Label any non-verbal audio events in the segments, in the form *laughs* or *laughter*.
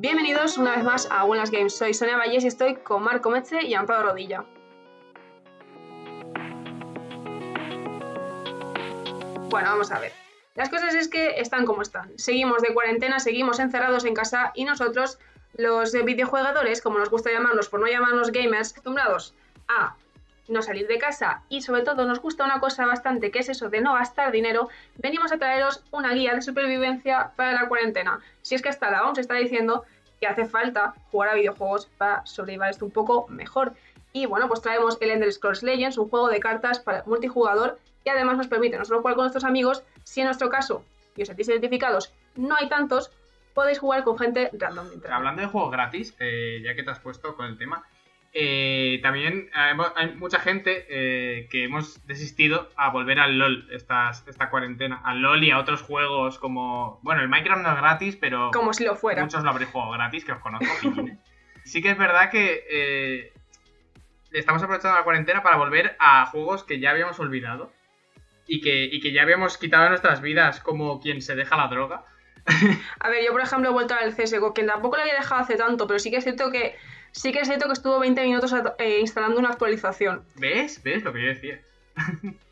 Bienvenidos una vez más a Buenas Games. Soy Sonia Valles y estoy con Marco Meche y Amparo Rodilla. Bueno, vamos a ver. Las cosas es que están como están. Seguimos de cuarentena, seguimos encerrados en casa y nosotros, los videojuegadores, como nos gusta llamarnos por no llamarnos gamers, acostumbrados a no salir de casa y sobre todo nos gusta una cosa bastante que es eso de no gastar dinero, venimos a traeros una guía de supervivencia para la cuarentena. Si es que hasta la OMS está diciendo que hace falta jugar a videojuegos para sobrevivir esto un poco mejor. Y bueno, pues traemos el Ender Scrolls Legends, un juego de cartas para multijugador que además nos permite no solo jugar con nuestros amigos, si en nuestro caso, y os sentís identificados, no hay tantos, podéis jugar con gente random. Hablando de juegos gratis, eh, ya que te has puesto con el tema, eh, también hay mucha gente eh, que hemos desistido a volver al LOL esta, esta cuarentena. Al LOL y a otros juegos como. Bueno, el Minecraft no es gratis, pero. Como si lo fuera. Muchos lo habréis jugado gratis, que os conozco. *laughs* sí que es verdad que eh, estamos aprovechando la cuarentena para volver a juegos que ya habíamos olvidado y que, y que ya habíamos quitado de nuestras vidas, como quien se deja la droga. a ver, yo por ejemplo he vuelto al CSGO, que tampoco lo había dejado hace tanto, pero sí que es cierto que sí que es cierto que estuvo 20 minutos eh, instalando una actualización. ¿Ves? ¿Ves lo que yo decía? *laughs*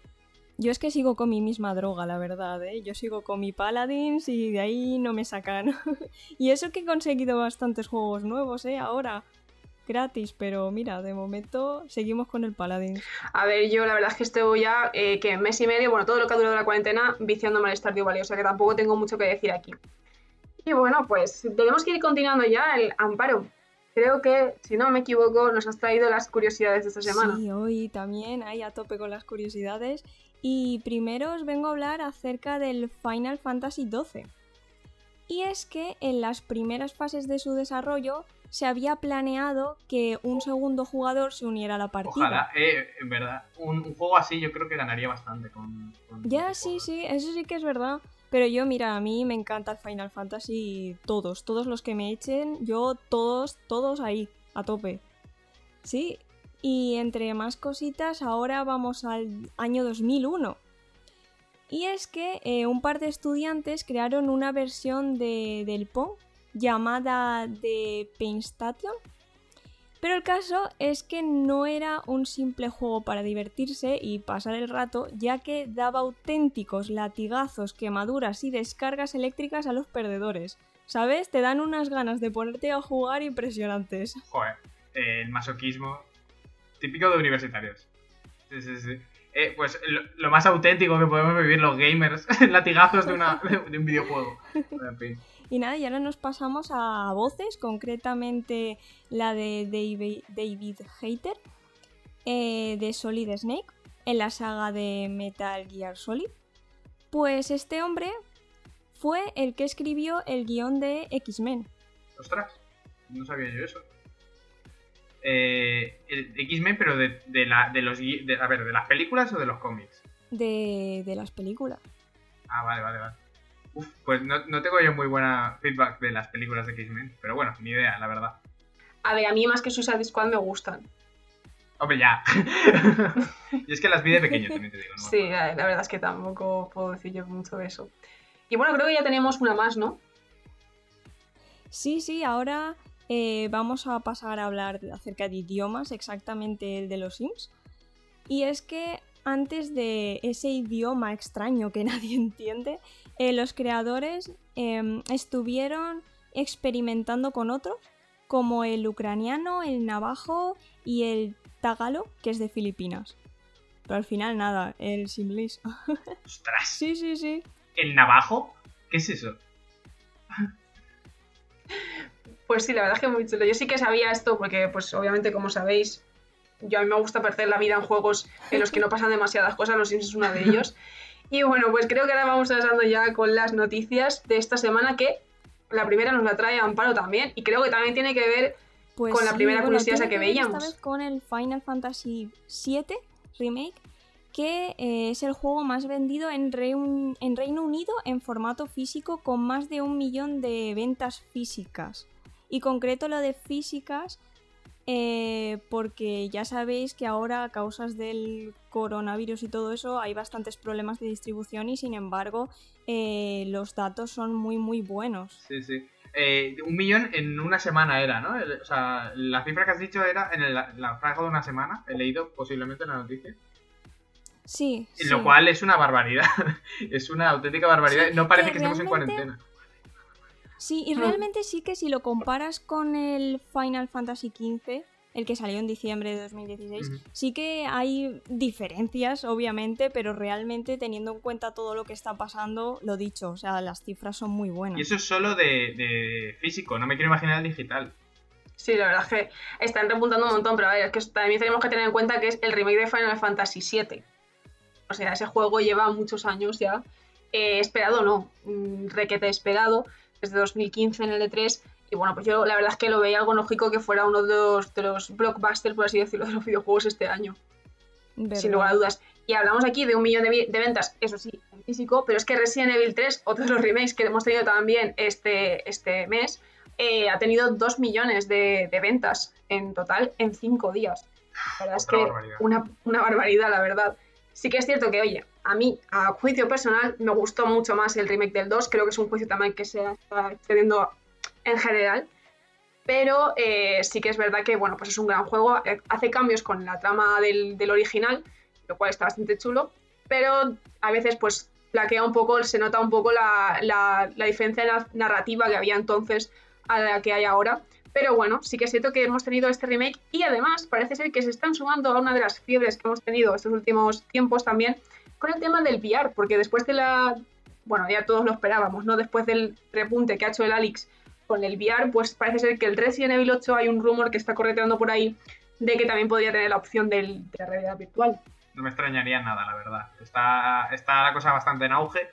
Yo es que sigo con mi misma droga, la verdad, ¿eh? Yo sigo con mi Paladins y de ahí no me sacan. *laughs* y eso que he conseguido bastantes juegos nuevos, ¿eh? Ahora, gratis, pero mira, de momento seguimos con el Paladins. A ver, yo la verdad es que estoy ya, eh, que mes y medio, bueno, todo lo que ha durado la cuarentena, viciando al Stardew Valley, o sea que tampoco tengo mucho que decir aquí. Y bueno, pues tenemos que ir continuando ya el amparo creo que, si no me equivoco, nos has traído las curiosidades de esta semana. Sí, hoy también hay a tope con las curiosidades. Y primero os vengo a hablar acerca del Final Fantasy XII. Y es que en las primeras fases de su desarrollo se había planeado que un segundo jugador se uniera a la partida. Ojalá, eh, en verdad, un, juego así yo creo que ganaría bastante con... ya, sí, sí, eso sí que es verdad. Pero yo, mira, a mí me encanta el Final Fantasy todos, todos los que me echen, yo todos, todos ahí, a tope. Sí, y entre más cositas, ahora vamos al año 2001. Y es que eh, un par de estudiantes crearon una versión de, del Pong llamada The Pain Station pero el caso es que no era un simple juego para divertirse y pasar el rato, ya que daba auténticos latigazos, quemaduras y descargas eléctricas a los perdedores. ¿Sabes? Te dan unas ganas de ponerte a jugar impresionantes. Joder, el masoquismo típico de universitarios. Sí, sí, sí. Eh, pues lo, más auténtico que podemos vivir los gamers, *laughs* latigazos de, una, de un videojuego. En fin. *laughs* Y nada, y ahora nos pasamos a voces, concretamente la de David, David Hater, eh, de Solid Snake, en la saga de Metal Gear Solid. Pues este hombre fue el que escribió el guion de X-Men. Ostras, no sabía yo eso. Eh, X-Men, pero de, la, de los. a ver, ¿de las películas o de los cómics? De, de las películas. Ah, vale, vale, vale. Uf, pues no, tengo yo muy buena feedback de las películas de X-Men, pero bueno, ni idea, la verdad. A ver, a mí más que Suicide Squad me gustan. Hombre, ya. *laughs* y es que las vi de pequeño, también te digo. ¿no? Sí, la, verdad es que tampoco puedo decir yo mucho de eso. Y bueno, creo que ya tenemos una más, ¿no? Sí, sí, ahora eh, vamos a pasar a hablar acerca de idiomas, exactamente el de los Sims. Y es que antes de ese idioma extraño que *laughs* nadie entiende, eh, los creadores em, estuvieron experimentando con otros, como el ucraniano, el navajo y el tagalo, que es de Filipinas. Pero al final nada, el simlis. *laughs* ¡Ostras! Sí, sí, sí. ¿El navajo? ¿Qué es eso? Pues sí, la verdad es que muy chulo. Yo sí que sabía esto porque, pues obviamente, como sabéis, yo a mí me gusta perder la vida en juegos en los que no pasan demasiadas cosas, los Sims es uno de ellos. *laughs* Y bueno, pues creo que ahora vamos pasando ya con las noticias de esta semana que la primera nos la trae Amparo también y creo que también tiene que ver pues con la primera curiosidad que, veíamos. Esta vez con el Final Fantasy VII Remake, que eh, es el juego más vendido en, en Reino Unido en formato físico con más de un millón de ventas físicas. Y concreto lo de físicas eh, porque ya sabéis que ahora a causas del coronavirus y todo eso hay bastantes problemas de distribución y sin embargo eh, los datos son muy muy buenos. Sí, sí. Eh, un millón en una semana era, ¿no? o sea, la cifra que has dicho era en el, la franja de una semana. He leído posiblemente en la noticia. Sí. Lo cual es una barbaridad. *laughs* es una auténtica barbaridad. no parece que, estemos en cuarentena. Sí, y realmente sí que si lo comparas con el Final Fantasy XV, el que salió en diciembre de 2016, sí que hay diferencias, obviamente, pero realmente teniendo en cuenta todo lo que está pasando, lo dicho, o sea, las cifras son muy buenas. Y eso es solo de, físico, no me quiero imaginar el digital. Sí, la verdad es que están repuntando un montón, pero a ver, es que también tenemos que tener en cuenta que es el remake de Final Fantasy VII. O sea, ese juego lleva muchos años ya. Eh, esperado no, mm, requete esperado desde 2015 en el E3. Y bueno, pues yo la verdad es que lo veía algo lógico que fuera uno de los, de los blockbusters, por así decirlo, de los videojuegos este año. Sin lugar a dudas. Y hablamos aquí de un millón de, ventas, eso sí, en físico, pero es que Resident Evil 3, otro de los remakes que hemos tenido también este, este mes, eh, ha tenido dos millones de, ventas en total en cinco días. La verdad es que Una, una barbaridad, la verdad. Sí que es cierto que, oye, a mí, a juicio personal, me gustó mucho más el remake del 2. Creo que es un juicio también que se está excediendo en general. Pero eh, sí que es verdad que, bueno, pues es un gran juego. Eh, hace cambios con la trama del, original, lo cual está bastante chulo. Pero a veces, pues, un poco, se nota un poco la, la, la diferencia narrativa que había entonces a la que hay ahora. Pero bueno, sí que es cierto que hemos tenido este remake y además parece ser que se están sumando a una de las fiebres que hemos tenido estos últimos tiempos también, con el tema del VR, porque después de la, bueno, ya todos lo esperábamos, ¿no? Después del repunte que ha hecho el Alex con el VR, pues parece ser que el Resident Evil 8 hay un rumor que está correteando por ahí de que también podría tener la opción del, de la realidad virtual. No me extrañaría nada, la verdad. Está, está la cosa bastante en auge.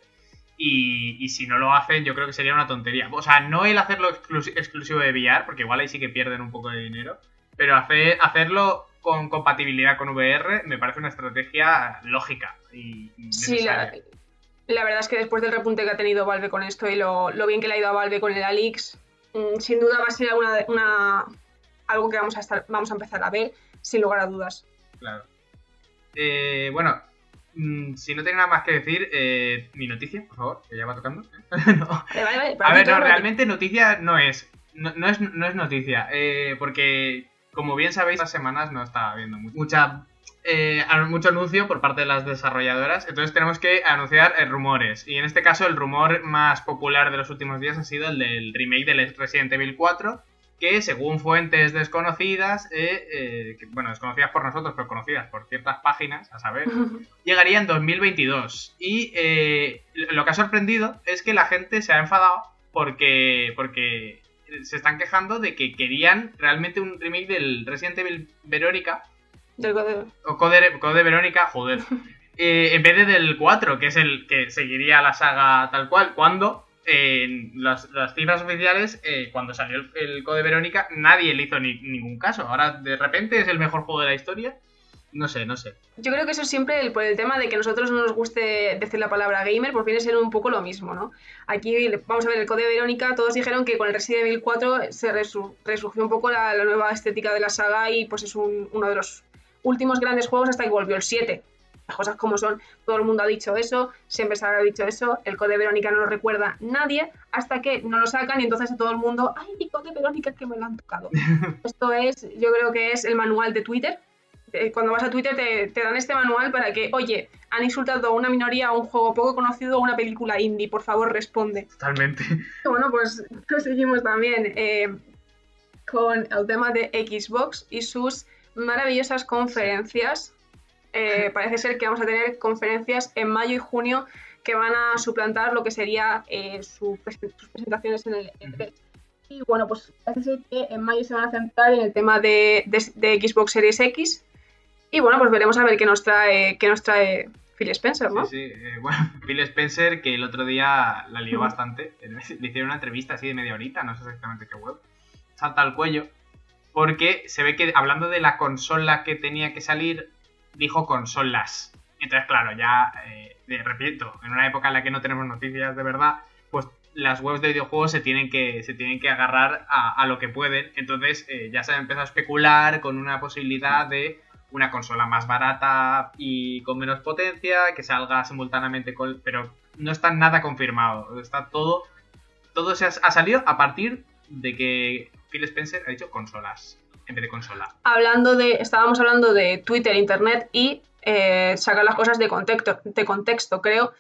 Y, y, si no lo hacen, yo creo que sería una tontería. O sea, no el hacerlo exclusivo de VR, porque igual ahí sí que pierden un poco de dinero. Pero hacer, hacerlo con compatibilidad con VR me parece una estrategia lógica y, Sí, la, verdad es que después del repunte que ha tenido Valve con esto y lo, bien que le ha ido a Valve con el Alix, mm, sin duda va a ser una, una, algo que vamos a, estar, vamos a empezar a ver, sin lugar a dudas. Claro. Eh, bueno, mm, si no tiene nada más que decir, eh, mi noticia, por favor, que ya va tocando. *laughs* a ver, no, realmente noticia no es. No, es, no es noticia, eh, porque como bien sabéis, estas semanas no está habiendo mucha, eh, mucho anuncio por parte de las desarrolladoras, entonces tenemos que anunciar eh, rumores. Y en este caso, el rumor más popular de los últimos días ha sido el del remake del Resident Evil 4, que según fuentes desconocidas, eh, bueno, desconocidas por nosotros, pero conocidas por ciertas páginas, a saber, *laughs* llegaría en 2022. Y lo que ha sorprendido es que la gente se ha enfadado porque, porque se están quejando de que querían realmente un remake del Resident Evil Verónica. Del Code. O Code, Verónica, joder. *laughs* Eh, en vez de del 4, que es el que seguiría la saga tal cual, cuando en las, cifras oficiales, eh, cuando salió el, Code Verónica, nadie le hizo ningún caso. Ahora de repente es el mejor juego de la historia no sé, no sé. Yo creo que eso es siempre el, por el tema de que a nosotros no nos guste decir la palabra gamer, pues viene a ser un poco lo mismo, ¿no? Aquí vamos a ver el código de Verónica, todos dijeron que con el Resident Evil 4 se resurgió un poco la, nueva estética de la saga y pues es uno de los últimos grandes juegos hasta que volvió el 7. Las cosas como son, todo el mundo ha dicho eso, siempre se ha dicho eso, el Code Verónica no lo recuerda nadie, hasta que no lo sacan y entonces todo el mundo, ay, mi Code Verónica es que me lo han tocado. *laughs* Esto es, yo creo que es el manual de Twitter, eh, cuando vas a Twitter te, dan este manual para que, oye, han insultado a una minoría, a un juego poco conocido, a una película indie, por favor responde. Totalmente. Bueno, pues *laughs* seguimos también eh, con el tema de Xbox y sus maravillosas conferencias. Eh, parece ser que vamos a tener conferencias en mayo y junio que van a suplantar lo que sería sus presentaciones en el E3. Y bueno, pues parece ser que en mayo se van a centrar en el tema de Xbox Series X y bueno, pues veremos a ver qué nos trae, qué nos trae Phil Spencer, ¿no? Sí, sí. Eh, bueno, *laughs* Phil Spencer, que el otro día la lió bastante. *laughs* Le hicieron una entrevista así de media horita, no sé exactamente qué web. Salta al cuello. Porque se ve que hablando de la consola que tenía que salir, dijo consolas. Entonces, claro, ya, eh, repito, en una época en la que no tenemos noticias de verdad, pues las webs de videojuegos se tienen que, se tienen que agarrar a, lo que pueden. Entonces, eh, ya se ha empezado a especular con una posibilidad de una consola más barata y con menos potencia, que salga simultáneamente con... Pero no está nada confirmado, está todo todo se ha, ha salido a partir de que Phil Spencer ha dicho consolas en vez de consola. Hablando de, estábamos hablando de Twitter, Internet y eh, sacar las cosas de contexto, de contexto. Creo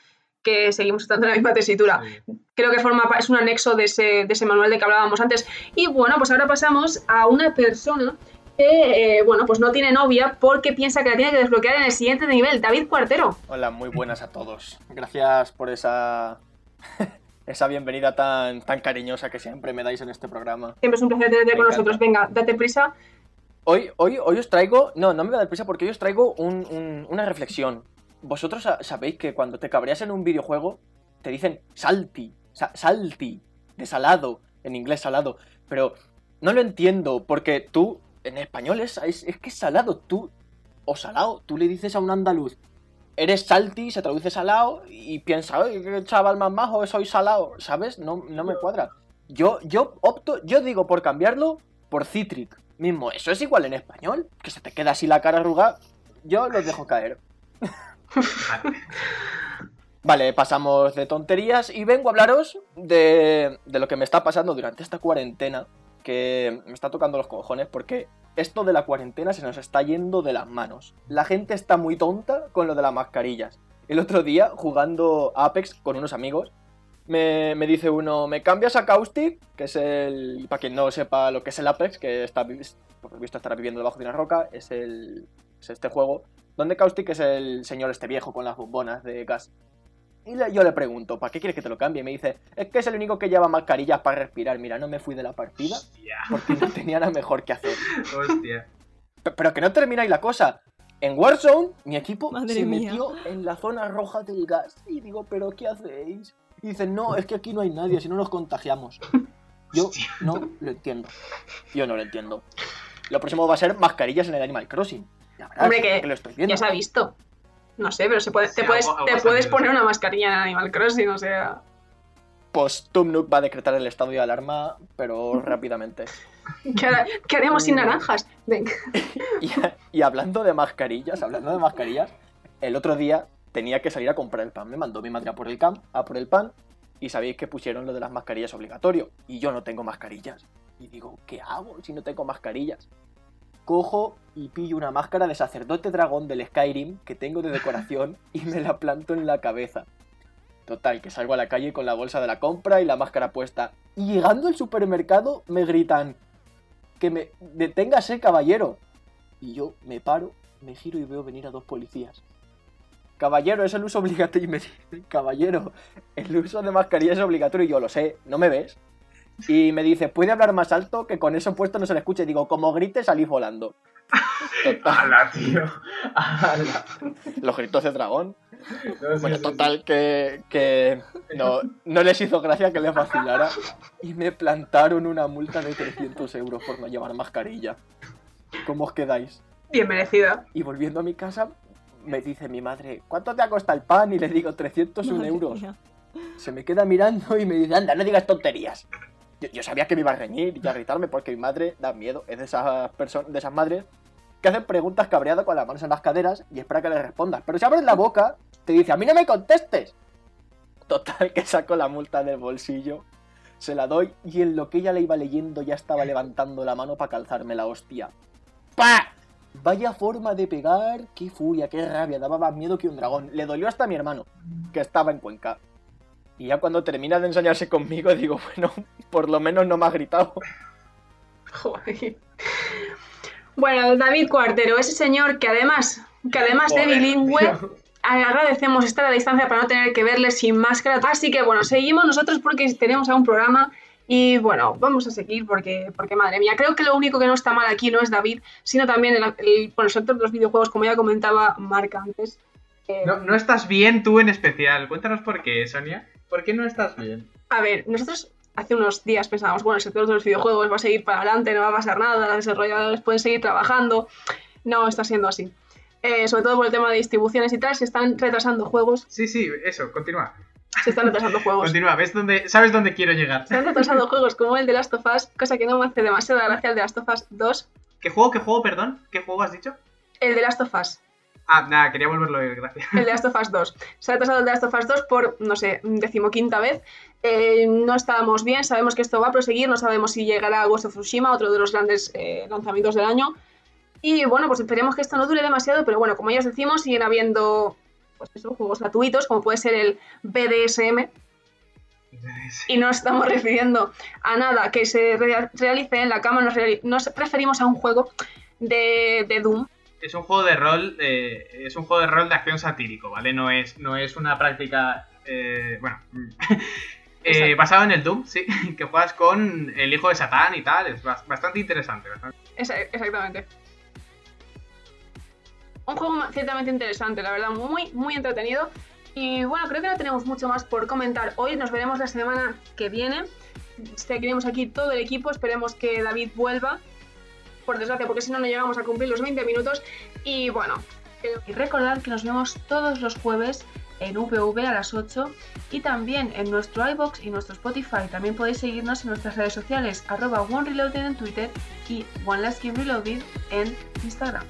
que seguimos estando en la misma tesitura. Sí. Creo que forma es un anexo de ese, de ese manual de que hablábamos antes. Y bueno, pues ahora pasamos a una persona que, eh, bueno, pues no tiene novia porque piensa que la tiene que desbloquear en el siguiente nivel. David Cuartero. Hola, muy buenas a todos. Gracias por esa esa bienvenida tan, tan cariñosa que siempre me dais en este programa. Siempre es un placer tenerte con encanta. nosotros. Venga, date prisa. Hoy, hoy, hoy os traigo. No, no me voy a dar prisa porque hoy os traigo un- un- una reflexión. Vosotros sa- sabéis que cuando te cabreas en un videojuego, te dicen salti, sa- salti, de salado, en inglés salado. Pero no lo entiendo porque tú, en español es, es, es que es salado. Tú, o salado, tú le dices a un andaluz, eres salti, se traduce salado y piensa, oye, qué chaval más majo, soy salado, ¿sabes? No, no me cuadra. Yo, yo opto, yo digo por cambiarlo por Citric mismo. Eso es igual en español, que se te queda así la cara arrugada. Yo los dejo caer. Vale. *laughs* Vale, pasamos de tonterías y vengo a hablaros de, de lo que me está pasando durante esta cuarentena, que me está tocando los cojones porque esto de la cuarentena se nos está yendo de las manos. La gente está muy tonta con lo de las mascarillas. El otro día, jugando Apex con unos amigos, me, me dice uno, ¿me cambias a Caustic? Que es el... Para quien no sepa lo que es el Apex, que está, por visto estará viviendo debajo de una roca, es, el, es este juego, donde Caustic es el señor este viejo con las bombonas de gas. Y le- yo le pregunto, ¿para qué quieres que te lo cambie? Y me dice, es que es el único que lleva mascarillas para respirar. Mira, no me fui de la partida Hostia, porque no tenía nada mejor que hacer. hostia. Pero que no termina ahí la cosa. En Warzone, mi equipo Madre se mía. metió en la zona roja del gas. Y digo, ¿pero qué hacéis? Y dicen, no, es que aquí no hay nadie, si no nos contagiamos. Yo Hostia. no lo entiendo. Yo no lo entiendo. Lo próximo va a ser mascarillas en el Animal Crossing. Ya verás, Hombre, que lo estoy viendo. Ya se ha visto. No sé, pero se puede, te Sí, puedes, algo- algo te puedes poner una mascarilla en Animal Crossing, o sea. Pues Tumnuk va a decretar el estado de alarma, pero rápidamente. *laughs* ¿Qué, haremos sin naranjas? Venga. *laughs* Y, y hablando de mascarillas, hablando de mascarillas, el otro día tenía que salir a comprar el pan. Me mandó mi madre a por el, cam, a por el pan y sabéis que pusieron lo de las mascarillas obligatorio. Y yo no tengo mascarillas. Y digo, ¿qué hago si no tengo mascarillas? Cojo y pillo una máscara de sacerdote dragón del Skyrim que tengo de decoración y me la planto en la cabeza. Total, que salgo a la calle con la bolsa de la compra y la máscara puesta. Y llegando al supermercado me gritan que me deténgase caballero. Y yo me paro, me giro y veo venir a dos policías. Caballero, es el uso obligatorio. *laughs* Y me dicen, caballero, el uso de mascarilla es obligatorio. Y yo lo sé, ¿no me ves? Y me dice, ¿puede hablar más alto? Que con eso puesto no se le escuche. Digo, como grite, salí volando. Total, ¡Hala, tío! ¡Hala! los gritos de dragón. No, sí, Bueno, sí, total, que, que no, no les hizo gracia que les vacilara. Y me plantaron una multa de 300 euros por no llevar mascarilla. ¿Cómo os quedáis? Bien merecida. Y volviendo a mi casa, me dice mi madre, ¿cuánto te ha costado el pan? Y le digo, 301 Madre euros. mía. Se me queda mirando y me dice, anda, no digas tonterías. Yo, sabía que me iba a reñir y a gritarme porque mi madre da miedo. Es de esas de esas madres que hacen preguntas cabreadas con las manos en las caderas y espera que le respondas. Pero si abres la boca, te dice, a mí no me contestes. Total, que saco la multa del bolsillo, se la doy y en lo que ella le iba leyendo ya estaba levantando la mano para calzarme la hostia. ¡Pa! Vaya forma de pegar, qué furia, qué rabia, daba más miedo que un dragón. Le dolió hasta a mi hermano, que estaba en Cuenca. Y ya cuando termina de enseñarse conmigo, *laughs* digo, bueno, por lo menos no me ha gritado. *laughs* Joder. Bueno, David Cuartero, ese señor que además, que además de bilingüe, tío. agradecemos estar a distancia para no tener que verle sin máscara. Así que bueno, seguimos nosotros porque tenemos a un programa y bueno, vamos a seguir porque, porque madre mía, creo que lo único que no está mal aquí no es David, sino también el, el- bueno, el sector de los videojuegos, como ya comentaba Marc antes. Eh, No, no estás bien tú en especial. Cuéntanos por qué, Sonia. ¿Por qué no estás bien? A ver, nosotros hace unos días pensábamos, bueno, el sector de los videojuegos va a seguir para adelante, no va a pasar nada, los desarrolladores pueden seguir trabajando. No está siendo así. Eh, sobre todo por el tema de distribuciones y tal, se están retrasando juegos. Sí, sí, eso, continúa. Se están retrasando *laughs* juegos. Continúa, ¿ves dónde, ¿sabes dónde quiero llegar? Se han retrasado juegos como el de Last of Us, cosa que no me hace demasiada gracia el de Last of Us 2. ¿Qué juego, qué juego, perdón? ¿Qué juego has dicho? El de Last of Us. Ah, nada, quería volverlo a ver, gracias. El de Last of Us 2. Se ha atrasado el Last of Us 2 por, no sé, decimoquinta vez. Eh, no estábamos bien, sabemos que esto va a proseguir, no sabemos si llegará a Ghost of Tsushima, otro de los grandes eh, lanzamientos del año. Y bueno, pues esperemos que esto no dure demasiado, pero bueno, como ya os decimos, siguen habiendo pues eso, juegos gratuitos, como puede ser el BDSM, y no estamos refiriendo a nada que se rea- realice en la cama, nos, nos referimos a un juego de, de Doom. Es un juego de rol, eh, es un juego de rol de acción satírico, ¿vale? No es, no es una práctica, eh, bueno, *laughs* eh, basado en el Doom, sí, *laughs* que juegas con el hijo de Satán y tal, es bas- bastante interesante. bastante- exactamente. Un juego ciertamente interesante, la verdad, muy, muy entretenido. Y bueno, creo que no tenemos mucho más por comentar hoy. Nos veremos la semana que viene. Seguiremos aquí todo el equipo. Esperemos que David vuelva. Por desgracia, porque si no, no llegamos a cumplir los 20 minutos. Y bueno, y recordad que nos vemos todos los jueves en UPV a las 8 y también en nuestro iBox y nuestro Spotify. También podéis seguirnos en nuestras redes sociales, arroba OneReloaded en Twitter y One Last Game Reloaded en Instagram.